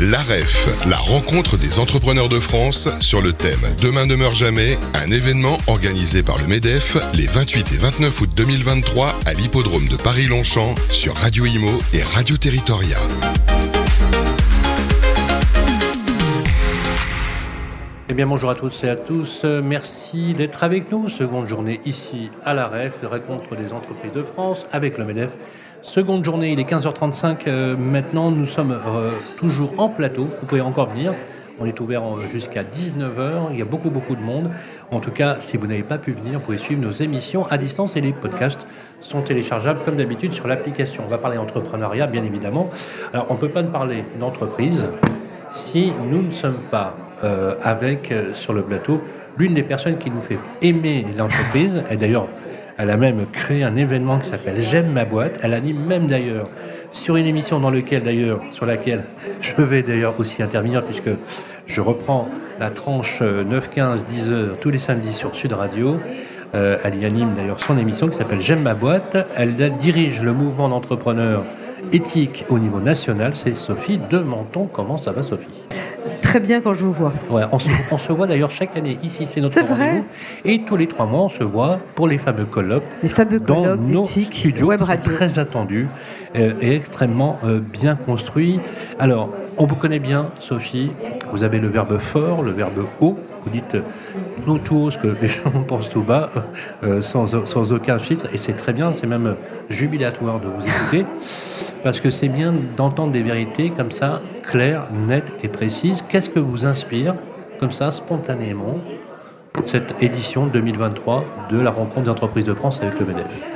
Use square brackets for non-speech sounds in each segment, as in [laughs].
L'AREF, la rencontre des entrepreneurs de France sur le thème Demain ne meurt jamais, un événement organisé par le MEDEF les 28 et 29 août 2023 à l'hippodrome de Paris-Longchamp sur Radio Imo et Radio Territoria. Eh bien bonjour à tous et à tous, merci d'être avec nous. Seconde journée ici à la REF, rencontre des entreprises de France avec le MEDEF. Seconde journée, il est 15h35 euh, maintenant, nous sommes euh, toujours en plateau, vous pouvez encore venir. On est ouvert euh, jusqu'à 19h, il y a beaucoup beaucoup de monde. En tout cas, si vous n'avez pas pu venir, vous pouvez suivre nos émissions à distance et les podcasts sont téléchargeables comme d'habitude sur l'application. On va parler entrepreneuriat bien évidemment. Alors on ne peut pas ne parler d'entreprise si nous ne sommes pas avec sur le plateau l'une des personnes qui nous fait aimer l'entreprise. Et d'ailleurs, elle a même créé un événement qui s'appelle J'aime ma boîte. Elle anime même d'ailleurs sur une émission dans laquelle d'ailleurs sur laquelle je vais d'ailleurs aussi intervenir puisque je reprends la tranche 9, 15, 10 heures tous les samedis sur Sud Radio. Euh, elle y anime d'ailleurs son émission qui s'appelle J'aime ma boîte. Elle dirige le mouvement d'entrepreneurs éthiques au niveau national. C'est Sophie de Menton. Comment ça va Sophie? Très bien quand je vous vois. Ouais, on, se, voit d'ailleurs chaque année ici, c'est notre rendez-vous. Et tous les trois mois, on se voit pour les fameux colloques. Les fameux colloques dans nos studios web radio. très attendus euh, et extrêmement euh, bien construits. Alors, on vous connaît bien, Sophie. Vous avez le verbe fort, le verbe haut. Vous dites nous tous ce que les gens [laughs] pensent tout bas, euh, sans, sans aucun filtre. Et c'est très bien, c'est même jubilatoire de vous écouter parce que c'est bien d'entendre des vérités comme ça, claires, nettes et précises. Qu'est-ce que vous inspire, comme ça, spontanément, cette édition 2023 de la rencontre des entreprises de France avec le MEDEF?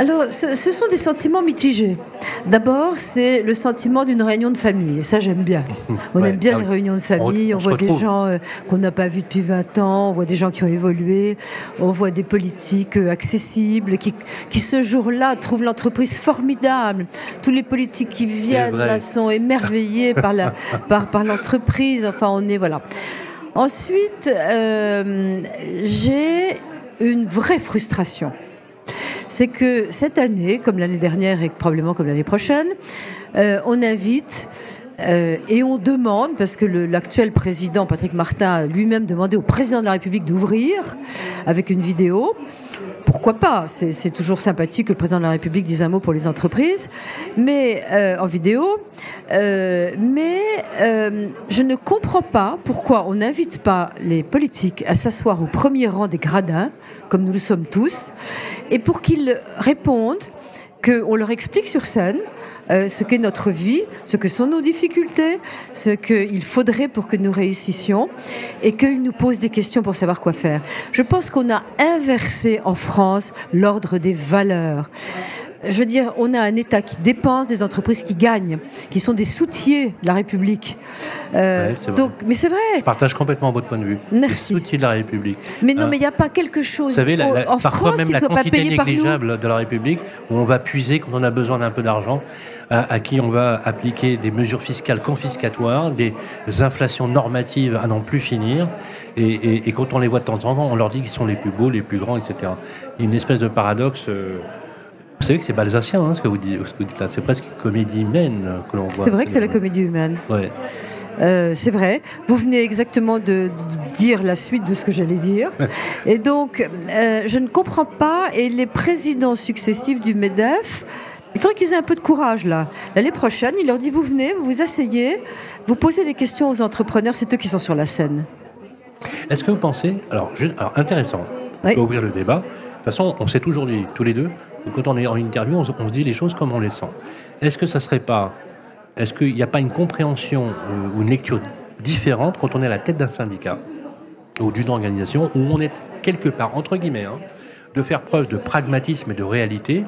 Alors, ce, sont des sentiments mitigés. D'abord, c'est le sentiment d'une réunion de famille. Et ça, j'aime bien. [laughs] On aime bien ah les réunions de famille. On, voit des gens euh, qu'on n'a pas vus depuis 20 ans. On voit des gens qui ont évolué. On voit des politiques euh, accessibles qui, qui ce jour-là, trouvent l'entreprise formidable. Tous les politiques qui viennent là sont émerveillés par la, [laughs] par, par l'entreprise. Enfin, on est voilà. Ensuite, euh, j'ai une vraie frustration c'est que cette année, comme l'année dernière et probablement comme l'année prochaine, euh, on invite euh, et on demande, parce que l'actuel président Patrick Martin a lui-même demandé au président de la République d'ouvrir avec une vidéo. Pourquoi pas? C'est toujours sympathique que le président de la République dise un mot pour les entreprises, mais euh, en vidéo. mais je ne comprends pas pourquoi on n'invite pas les politiques à s'asseoir au premier rang des gradins, comme nous le sommes tous, et pour qu'ils répondent, qu'on leur explique sur scène euh, ce qu'est notre vie, ce que sont nos difficultés, ce qu'il faudrait pour que nous réussissions, et qu'ils nous posent des questions pour savoir quoi faire. Je pense qu'on a inversé en France l'ordre des valeurs je veux dire, on a un État qui dépense, des entreprises qui gagnent, qui sont des soutiers de la République. Euh, donc, mais c'est vrai. Je partage complètement votre point de vue. Merci. Des soutiers de la République. Mais non, hein mais il n'y a pas quelque chose. Vous savez, en parfois France, même la quantité négligeable de la République, où on va puiser quand on a besoin d'un peu d'argent, à, qui on va appliquer des mesures fiscales confiscatoires, des inflations normatives à n'en plus finir. Et, et, quand on les voit de temps en temps, on leur dit qu'ils sont les plus beaux, les plus grands, etc. Une espèce de paradoxe. Euh, vous savez que c'est balsacien, hein, ce, que vous dites, là. C'est presque une comédie humaine que l'on voit. C'est vrai que c'est la comédie humaine. Ouais. Euh, c'est vrai. Vous venez exactement de dire la suite de ce que j'allais dire. [laughs] et donc, euh, je ne comprends pas. Et les présidents successifs du MEDEF, il faudrait qu'ils aient un peu de courage là. L'année prochaine, il leur dit vous venez, vous vous asseyez, vous posez des questions aux entrepreneurs, c'est eux qui sont sur la scène. Est-ce que vous pensez, alors, alors intéressant, on ouvrir le débat. De toute façon, on sait aujourd'hui, tous les deux, quand on est en interview, on, se dit les choses comme on les sent. Est-ce que ça serait pas, est-ce qu'il n'y a pas une compréhension ou une lecture différente quand on est à la tête d'un syndicat ou d'une organisation où on est quelque part, entre guillemets, hein, de faire preuve de pragmatisme et de réalité?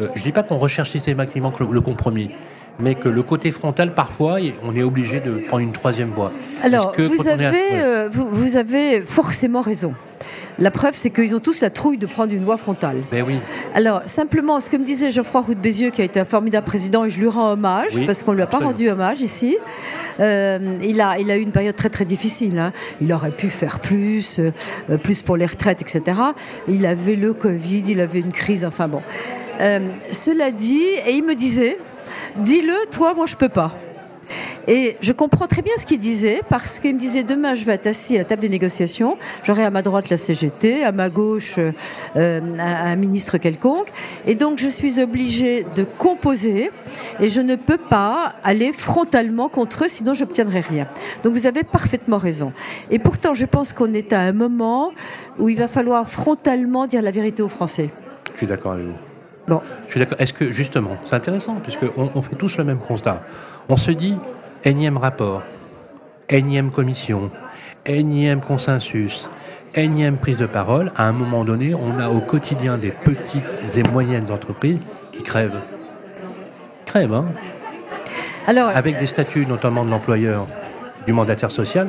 Euh, Je ne dis pas qu'on recherche systématiquement le compromis, mais que le côté frontal, parfois, on est obligé de prendre une troisième voie. Alors, vous, avez, euh, vous, avez forcément raison. La preuve, c'est qu'ils ont tous la trouille de prendre une voie frontale. Ben oui. Alors, simplement, ce que me disait Geoffroy Roux de Bézieux, qui a été un formidable président, et je lui rends hommage, parce qu'on ne lui a pas rendu hommage ici, euh, il, a, il a eu une période très très difficile. Hein. Il aurait pu faire plus, euh, plus pour les retraites, etc. Il avait le Covid, il avait une crise, enfin bon. cela dit, et il me disait, dis-le, toi, moi, je peux pas. Et je comprends très bien ce qu'il disait, parce qu'il me disait demain je vais être assis à la table des négociations, j'aurai à ma droite la CGT, à ma gauche euh, un, ministre quelconque, et donc je suis obligé de composer, et je ne peux pas aller frontalement contre eux, sinon j'obtiendrai rien. Donc vous avez parfaitement raison. Et pourtant, je pense qu'on est à un moment où il va falloir frontalement dire la vérité aux Français. Je suis d'accord avec vous. Bon. Je suis d'accord. Est-ce que justement, c'est intéressant puisqu'on on fait tous le même constat. On se dit énième rapport, énième commission, énième consensus, énième prise de parole. À un moment donné, on a au quotidien des petites et moyennes entreprises qui crèvent. Crèvent, hein Alors, Avec des statuts, notamment de l'employeur, du mandataire social,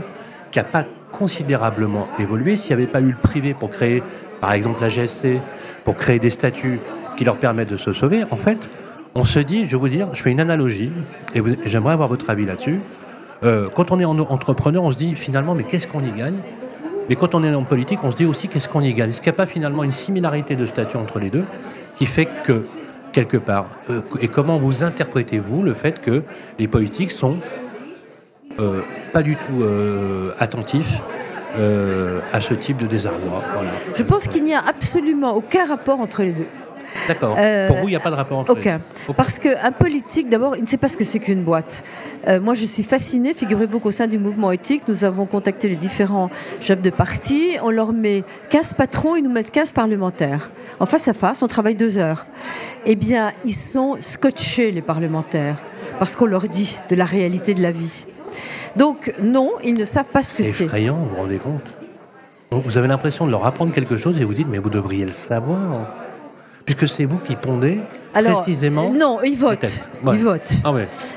qui n'a pas considérablement évolué. S'il n'y avait pas eu le privé pour créer, par exemple, la GSC, pour créer des statuts qui leur permettent de se sauver, en fait, on se dit, je vais vous dire, je fais une analogie, et j'aimerais avoir votre avis là-dessus. Euh, quand on est entrepreneur, on se dit finalement, mais qu'est-ce qu'on y gagne? Mais quand on est en politique, on se dit aussi, qu'est-ce qu'on y gagne? Est-ce qu'il n'y a pas finalement une similarité de statut entre les deux qui fait que, quelque part, euh, et comment vous interprétez-vous le fait que les politiques sont euh, pas du tout attentifs à ce type de désarroi? Je pense qu'il n'y a absolument aucun rapport entre les deux. D'accord. Euh, Pour vous, il n'y a pas de rapport entre Aucun. Parce qu'un politique, d'abord, il ne sait pas ce que c'est qu'une boîte. Euh, moi, je suis fascinée. Figurez-vous qu'au sein du mouvement éthique, nous avons contacté les différents chefs de parti. On leur met 15 patrons, ils nous mettent 15 parlementaires. En face à face, on travaille deux heures. Eh bien, ils sont scotchés, les parlementaires, parce qu'on leur dit de la réalité de la vie. Donc, non, ils ne savent pas ce que c'est. C'est effrayant, vous vous rendez compte? Vous avez l'impression de leur apprendre quelque chose et vous dites, mais vous devriez le savoir puisque c'est vous qui pondez précisément. Non, ils votent. Ils votent. Ah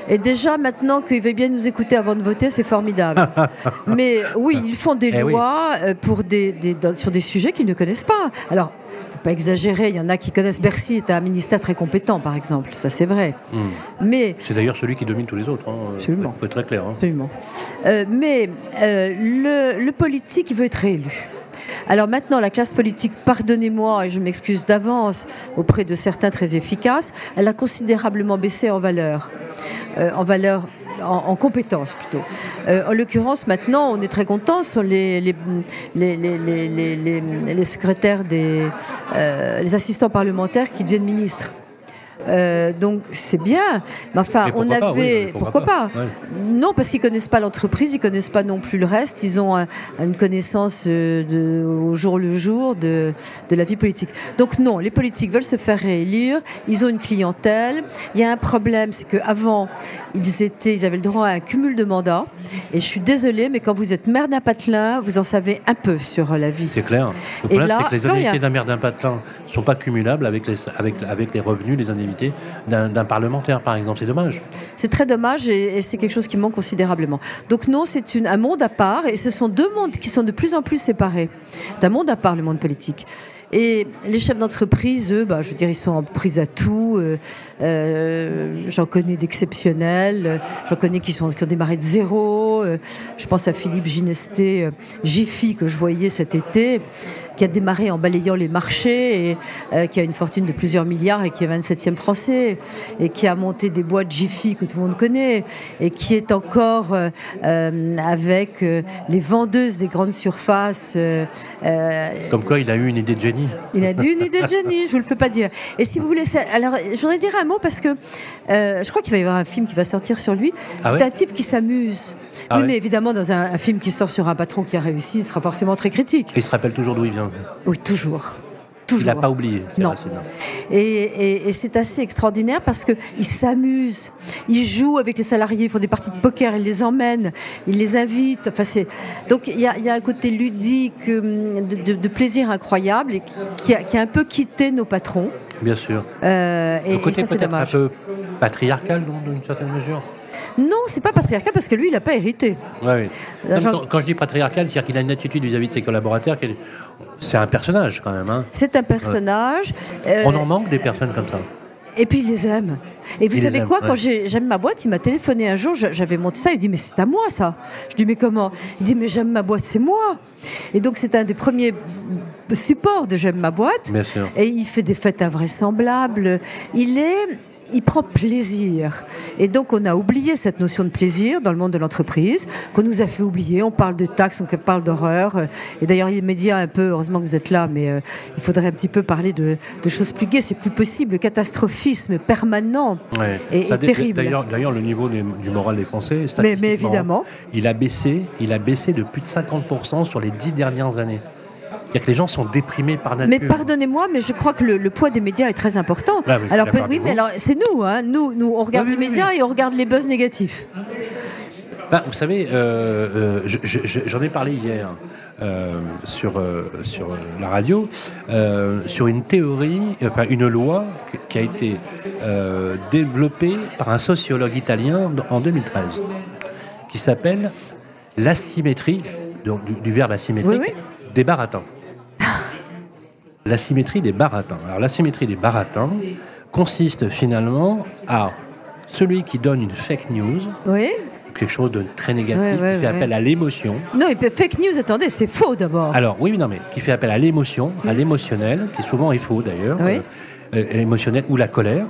Et déjà, maintenant qu'ils veulent bien nous écouter avant de voter, c'est formidable. [laughs] Mais oui, ils font des eh lois euh, pour des, sur des sujets qu'ils ne connaissent pas. Alors, faut pas exagérer, il y en a qui connaissent Bercy est un ministère très compétent, par exemple, ça c'est vrai. Hmm. Mais c'est d'ailleurs celui qui domine tous les autres. Hein. Absolument. Faut être très clair. Hein. Absolument. Euh, mais euh, le, le politique, il veut être réélu. Alors maintenant, la classe politique, pardonnez-moi, et je m'excuse d'avance auprès de certains très efficaces, elle a considérablement baissé en valeur. Euh, en valeur en, compétences plutôt. Euh, en l'occurrence, maintenant, on est très content, ce sont les, les, les, secrétaires des euh, les assistants parlementaires qui deviennent ministres. Euh, donc c'est bien. Mais enfin, on avait. pourquoi, pas, Non, parce qu'ils connaissent pas l'entreprise, ils connaissent pas non plus le reste. Ils ont une connaissance euh, de, au jour le jour de, de la vie politique. Donc non, les politiques veulent se faire réélire. Ils ont une clientèle. Il y a un problème, c'est qu'avant, ils étaient, ils avaient le droit à un cumul de mandats. Et je suis désolée, mais quand vous êtes maire d'un patelin, vous en savez un peu sur la vie. C'est clair. Le problème, c'est que les indemnités d'un maire d'un patelin ne sont pas cumulables avec les, avec, avec les revenus, les indemnités d'un parlementaire, par exemple. C'est dommage. C'est très dommage et, c'est quelque chose qui manque considérablement. Donc non, c'est un monde à part et ce sont deux mondes qui sont de plus en plus séparés. C'est un monde à part, le monde politique. Et les chefs d'entreprise, eux, bah, je veux dire, ils sont en prise à tout. Euh, euh, j'en connais d'exceptionnels. J'en connais qui, sont, qui ont démarré de zéro. Euh, je pense à Philippe Ginesté, Jiffy, que je voyais cet été qui a démarré en balayant les marchés et euh, qui a une fortune de plusieurs milliards et qui est 27e français et qui a monté des boîtes Jiffy que tout le monde connaît et qui est encore euh, euh, avec les vendeuses des grandes surfaces. Comme quoi, il a eu une idée de génie. Il a eu une idée de génie, je vous le peux pas dire. Et si vous voulez, alors je voudrais dire un mot parce que je crois qu'il va y avoir un film qui va sortir sur lui. Ah C'est un type qui s'amuse. Ah oui, mais évidemment, dans un, film qui sort sur un patron qui a réussi, il sera forcément très critique. Et il se rappelle toujours d'où il vient. Oui, toujours. Toujours. Il n'a pas oublié. Non. Et, c'est assez extraordinaire parce qu'il s'amuse. Il joue avec les salariés, ils font des parties de poker, il les emmène, il les invite. Enfin, Donc il y, a, un côté ludique, hum, de, plaisir incroyable et qui, a, un peu quitté nos patrons. Bien sûr. Euh, et, Le côté peut-être un peu patriarcal, dans une certaine mesure? Non, c'est pas patriarcal parce que lui, il n'a pas hérité. oui. quand, je dis patriarcal, c'est-à-dire qu'il a une attitude vis-à-vis de ses collaborateurs. C'est un personnage quand même. Hein. C'est un personnage. Euh, On en manque des personnes comme ça. Et puis il les aime. Et vous savez quoi, quand j'aime ma boîte, il m'a téléphoné un jour, j'avais monté ça, il dit mais c'est à moi ça. Je dis mais comment? Il dit mais j'aime ma boîte, c'est moi. Et donc c'est un des premiers supports de j'aime ma boîte. Bien sûr. Et il fait des fêtes invraisemblables. Il est il prend plaisir. Et donc, on a oublié cette notion de plaisir dans le monde de l'entreprise, qu'on nous a fait oublier. On parle de taxes, on parle d'horreur. Et d'ailleurs, les médias, un peu, heureusement que vous êtes là, mais euh, il faudrait un petit peu parler de, choses plus gaies. C'est plus possible. Le catastrophisme permanent est, terrible. D'ailleurs, le niveau du moral des Français, mais, mais évidemment, il a baissé. Il a baissé de plus de 50% sur les dix dernières années. C'est-à-dire que les gens sont déprimés par nature. Mais pardonnez-moi, mais je crois que le, poids des médias est très important. Ah, alors oui, mais alors c'est nous, hein, nous, nous, on regarde les médias et on regarde les buzz négatifs. Bah, vous savez, euh, euh, j'en ai parlé hier euh, sur, sur la radio, sur une théorie, enfin une loi qui a été développée par un sociologue italien en 2013, qui s'appelle l'asymétrie, du, du, verbe asymétrique, des baratins la symétrie des baratins. Alors la symétrie des baratins consiste finalement à celui qui donne une fake news. Quelque chose de très négatif, qui fait appel à l'émotion. Non, et fake news, attendez, c'est faux d'abord. Alors, oui, non, mais qui fait appel à l'émotion, à l'émotionnel, qui souvent est faux d'ailleurs, euh, euh, émotionnel, ou la colère,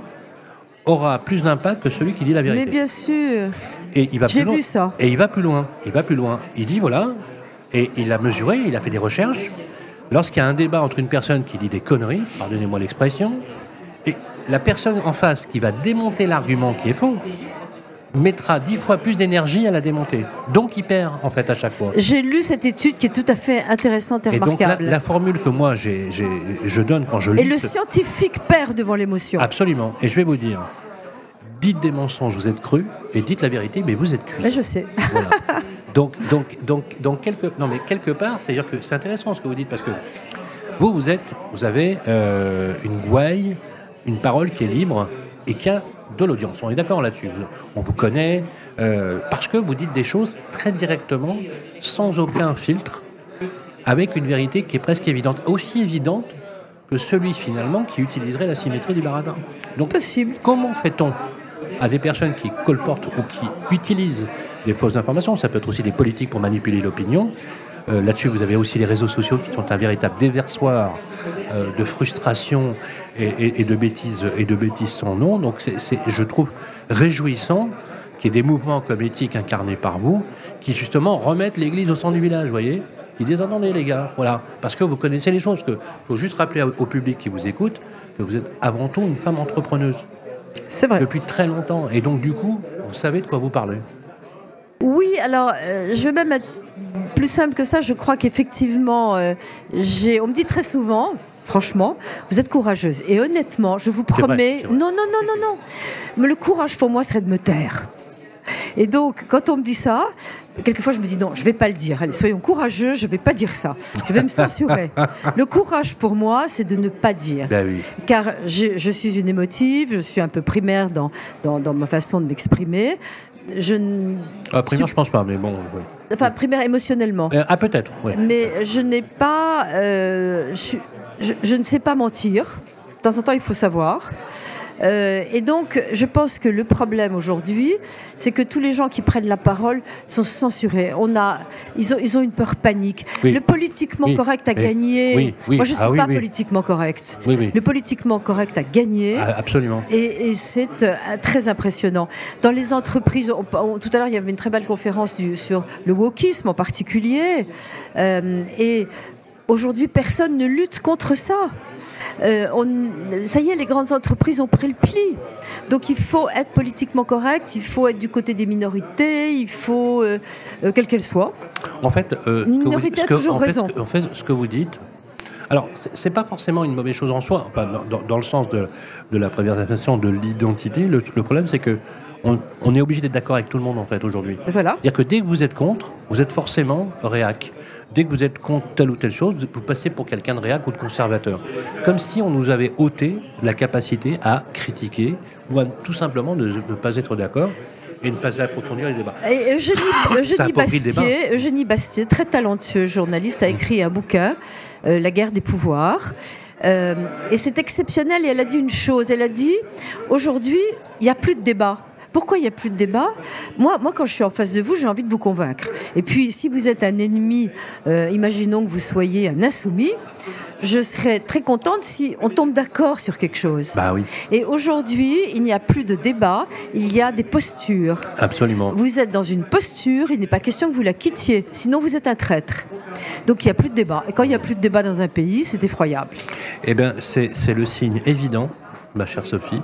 aura plus d'impact que celui qui dit la vérité. Mais bien sûr. Et il va J'ai vu ça. Et il va plus loin. Il va plus loin. Il dit voilà, et il a mesuré, il a fait des recherches. Lorsqu'il y a un débat entre une personne qui dit des conneries, pardonnez-moi l'expression, et la personne en face qui va démonter l'argument qui est faux, mettra dix fois plus d'énergie à la démonter. Donc il perd en fait à chaque fois. J'ai lu cette étude qui est tout à fait intéressante et, remarquable. Donc la, formule que moi je donne quand je lis... Et le scientifique perd devant l'émotion. Absolument. Et je vais vous dire, dites des mensonges, vous êtes cru, et dites la vérité, mais vous êtes cuit. je sais. [laughs] Donc, donc, donc, donc quelque, non, mais quelque part, c'est-à-dire que c'est intéressant ce que vous dites parce que vous, vous êtes, vous avez euh, une gouaille, une parole qui est libre et qui a de l'audience. On est d'accord là-dessus. On vous connaît euh, parce que vous dites des choses très directement, sans aucun filtre, avec une vérité qui est presque évidente, aussi évidente que celui finalement qui utiliserait la symétrie du baradin. Donc, possible. Comment fait-on à des personnes qui colportent ou qui utilisent des fausses informations, ça peut être aussi des politiques pour manipuler l'opinion. Euh, là-dessus, vous avez aussi les réseaux sociaux qui sont un véritable déversoir euh, de frustration et, de bêtises et de bêtises sans nom. Donc, je trouve réjouissant qu'il y ait des mouvements comme éthique incarnés par vous, qui justement remettent l'Église au centre du village. Voyez, ils disent attendez les gars, voilà, parce que vous connaissez les choses. Que faut juste rappeler au public qui vous écoute que vous êtes avant tout une femme entrepreneuse. C'est vrai. Depuis très longtemps. Et donc, du coup, vous savez de quoi vous parlez. Oui, alors euh, je vais même être plus simple que ça. Je crois qu'effectivement, euh, j'ai. On me dit très souvent, franchement, vous êtes courageuse. Et honnêtement, je vous promets, non, non, non, non, non. Mais le courage pour moi serait de me taire. Et donc, quand on me dit ça, quelquefois je me dis non, je vais pas le dire. Allez, soyons courageux, je vais pas dire ça. Je vais me censurer. [laughs] le courage pour moi, c'est de ne pas dire. Ben oui. Car je, je, suis une émotive, je suis un peu primaire dans, dans, dans ma façon de m'exprimer je ah, primaire, je pense pas, mais bon. Enfin, primaire émotionnellement. Euh, ah, peut-être, oui. Mais je n'ai pas. Euh, je, ne sais pas mentir. De temps en temps, il faut savoir. Euh, et donc, je pense que le problème aujourd'hui, c'est que tous les gens qui prennent la parole sont censurés. On a, ils, ont, ils ont une peur panique. Le politiquement correct a gagné. Moi, je ne suis ah pas politiquement correct. Le politiquement correct a gagné. Ah, absolument. Et, c'est euh, très impressionnant. Dans les entreprises, tout à l'heure, il y avait une très belle conférence sur le wokisme en particulier. Euh, et aujourd'hui, personne ne lutte contre ça. Euh, ça y est, les grandes entreprises ont pris le pli. Donc il faut être politiquement correct, il faut être du côté des minorités, il faut, euh, euh, quelle qu'elle soit. En fait, euh, minorité a toujours raison. en fait, ce que vous dites, alors, c'est pas forcément une mauvaise chose en soi, dans, le sens de, la préservation de l'identité. Le, le, problème, c'est que on, est obligé d'être d'accord avec tout le monde en fait aujourd'hui. Voilà. C'est-à-dire que dès que vous êtes contre, vous êtes forcément réac. Dès que vous êtes contre telle ou telle chose, vous passez pour quelqu'un de réac ou de conservateur. Comme si on nous avait ôté la capacité à critiquer ou à tout simplement ne, pas être d'accord et ne pas approfondir les débats. Et Eugénie, Bastier, Eugénie Bastier, très talentueux journaliste, a écrit un bouquin, euh, La guerre des pouvoirs. Euh, et c'est exceptionnel. Et elle a dit une chose. Elle a dit aujourd'hui, il n'y a plus de débat. Pourquoi il n'y a plus de débat? Moi, moi, quand je suis en face de vous, j'ai envie de vous convaincre. Et puis, si vous êtes un ennemi, euh, imaginons que vous soyez un insoumis, je serais très contente si on tombe d'accord sur quelque chose. Bah oui. Et aujourd'hui, il n'y a plus de débat, il y a des postures. Absolument. Vous êtes dans une posture, il n'est pas question que vous la quittiez, sinon vous êtes un traître. Donc il n'y a plus de débat. Et quand il n'y a plus de débat dans un pays, c'est effroyable. Eh bien, c'est le signe évident, ma chère Sophie,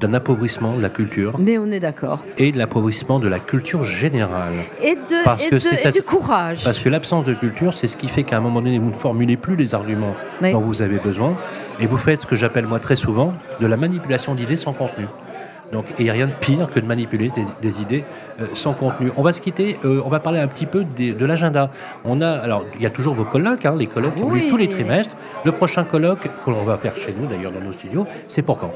d'un appauvrissement de la culture. Mais on est d'accord. Et de l'appauvrissement de la culture générale. Et, de, du courage. Parce que l'absence de culture, c'est ce qui fait qu'à un moment donné, vous ne formulez plus les arguments dont vous avez besoin. Et vous faites ce que j'appelle moi très souvent de la manipulation d'idées sans contenu. Donc, il n'y a rien de pire que de manipuler des, idées euh, sans contenu. On va se quitter, euh, on va parler un petit peu de l'agenda. On a, alors, il y a toujours vos colloques, hein, les colloques tous les trimestres. Le prochain colloque que l'on va faire chez nous, d'ailleurs, dans nos studios, c'est pour quand?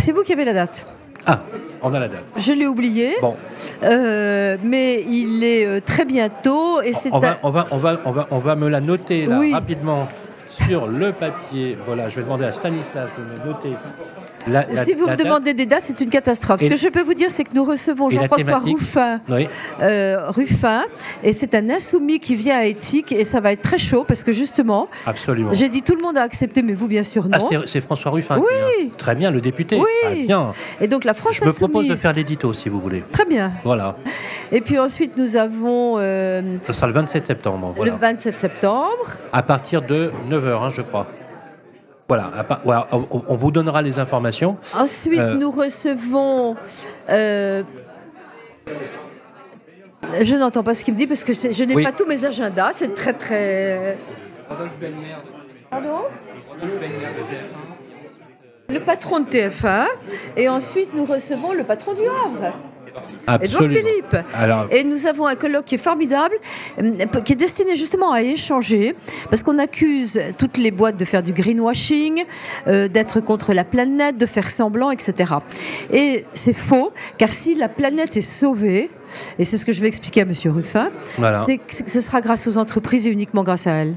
C'est vous qui avez la date. Ah, on a la date. Je l'ai oublié. Bon. Euh, mais il est euh, très bientôt. Et c'est on, va, on, va, on, va, on, va, on va me la noter là, rapidement sur le papier. Voilà, je vais demander à Stanislas de me noter si vous me demandez des dates, c'est une catastrophe. Ce que je peux vous dire, c'est que nous recevons Jean-François Ruffin, euh, Ruffin, et c'est un insoumis qui vient à Éthique, et ça va être très chaud parce que justement, Absolument. j'ai dit tout le monde a accepté, mais vous bien sûr non. Ah, c'est François Ruffin. Oui. Très bien, le député. Oui. Ah, bien. Et donc la France Je me propose de faire l'édito si vous voulez. Très bien. Voilà. Et puis ensuite, nous avons. Euh, Ce sera le 27 septembre. Le 27 septembre. À partir de 9h, hein, je crois. Voilà, on, vous donnera les informations. Ensuite, euh, nous recevons. Euh, je n'entends pas ce qu'il me dit parce que je n'ai pas tous mes agendas. C'est très très. Pardon Le patron de TF1. Et ensuite, nous recevons le patron du Havre. Edouard Philippe. Et nous avons un colloque qui est formidable, euh, qui est destiné justement à échanger, parce qu'on accuse toutes les boîtes de faire du greenwashing, euh, d'être contre la planète, de faire semblant, etc. Et c'est faux, car si la planète est sauvée, et c'est ce que je vais expliquer à M. Ruffin, c'est que ce sera grâce aux entreprises et uniquement grâce à elles.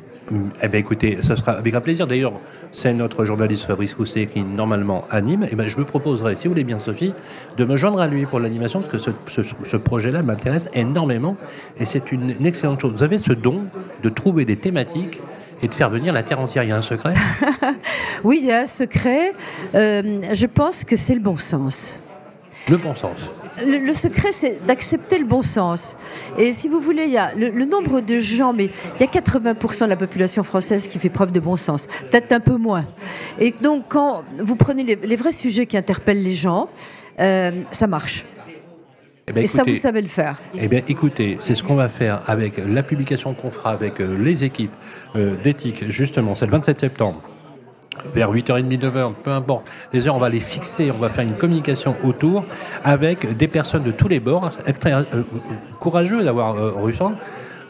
Eh bien, écoutez, ce sera avec un plaisir. D'ailleurs, c'est notre journaliste Fabrice Cousset qui normalement anime. Eh ben, je me proposerai, si vous voulez bien, Sophie, de me joindre à lui pour l'animation, parce que ce, projet-là m'intéresse énormément. Et c'est une, excellente chose. Vous avez ce don de trouver des thématiques et de faire venir la Terre entière. Il y a un secret? [laughs] Oui, il y a un secret. Euh, je pense que c'est le bon sens. Le bon sens. Le, secret, c'est d'accepter le bon sens. Et si vous voulez, il y a le, nombre de gens, mais il y a 80% de la population française qui fait preuve de bon sens, peut-être un peu moins. Et donc, quand vous prenez les, vrais sujets qui interpellent les gens, euh, ça marche. Eh ben, et ça, vous savez le faire. Eh bien, écoutez, c'est ce qu'on va faire avec la publication qu'on fera avec euh, les équipes euh, d'éthique, justement, c'est le 27 septembre vers 8h30, 9h, peu importe, les heures, on va les fixer, on va faire une communication autour avec des personnes de tous les bords. Très euh, courageux d'avoir euh, Ruffin.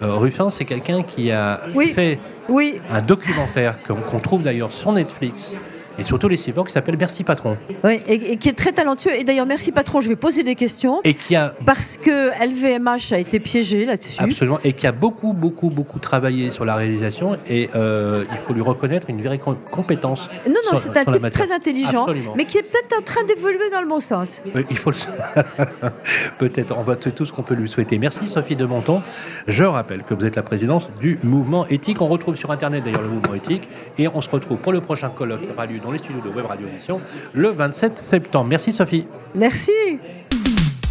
Euh, Ruffin, c'est quelqu'un qui a fait oui. un documentaire qu'on trouve d'ailleurs sur Netflix et surtout les cyborgs qui s'appelle Merci Patron. Oui, et, qui est très talentueux. Et d'ailleurs, Merci Patron, je vais poser des questions. Et qui a. Parce que LVMH a été piégé là-dessus. Absolument. Et qui a beaucoup, beaucoup, beaucoup travaillé sur la réalisation. Et euh, il faut lui reconnaître une véritable compétence. Non, non, c'est un type très intelligent, mais qui est peut-être en train d'évoluer dans le bon sens. il faut le. [laughs] peut-être. On va tout ce qu'on peut lui souhaiter. Merci Sophie de Monton. Je rappelle que vous êtes la présidente du mouvement éthique. On retrouve sur Internet d'ailleurs le mouvement éthique. Et on se retrouve pour le prochain colloque qui aura lieu dans les studios de Web Radio Mission le 27 septembre. Merci Sophie. Merci.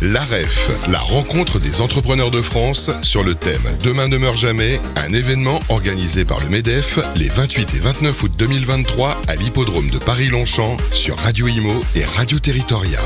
L'AREF, la rencontre des entrepreneurs de France sur le thème Demain ne meurt jamais, un événement organisé par le MEDEF les 28 et 29 août 2023 à l'hippodrome de Paris-Longchamp sur Radio Imo et Radio Territoria.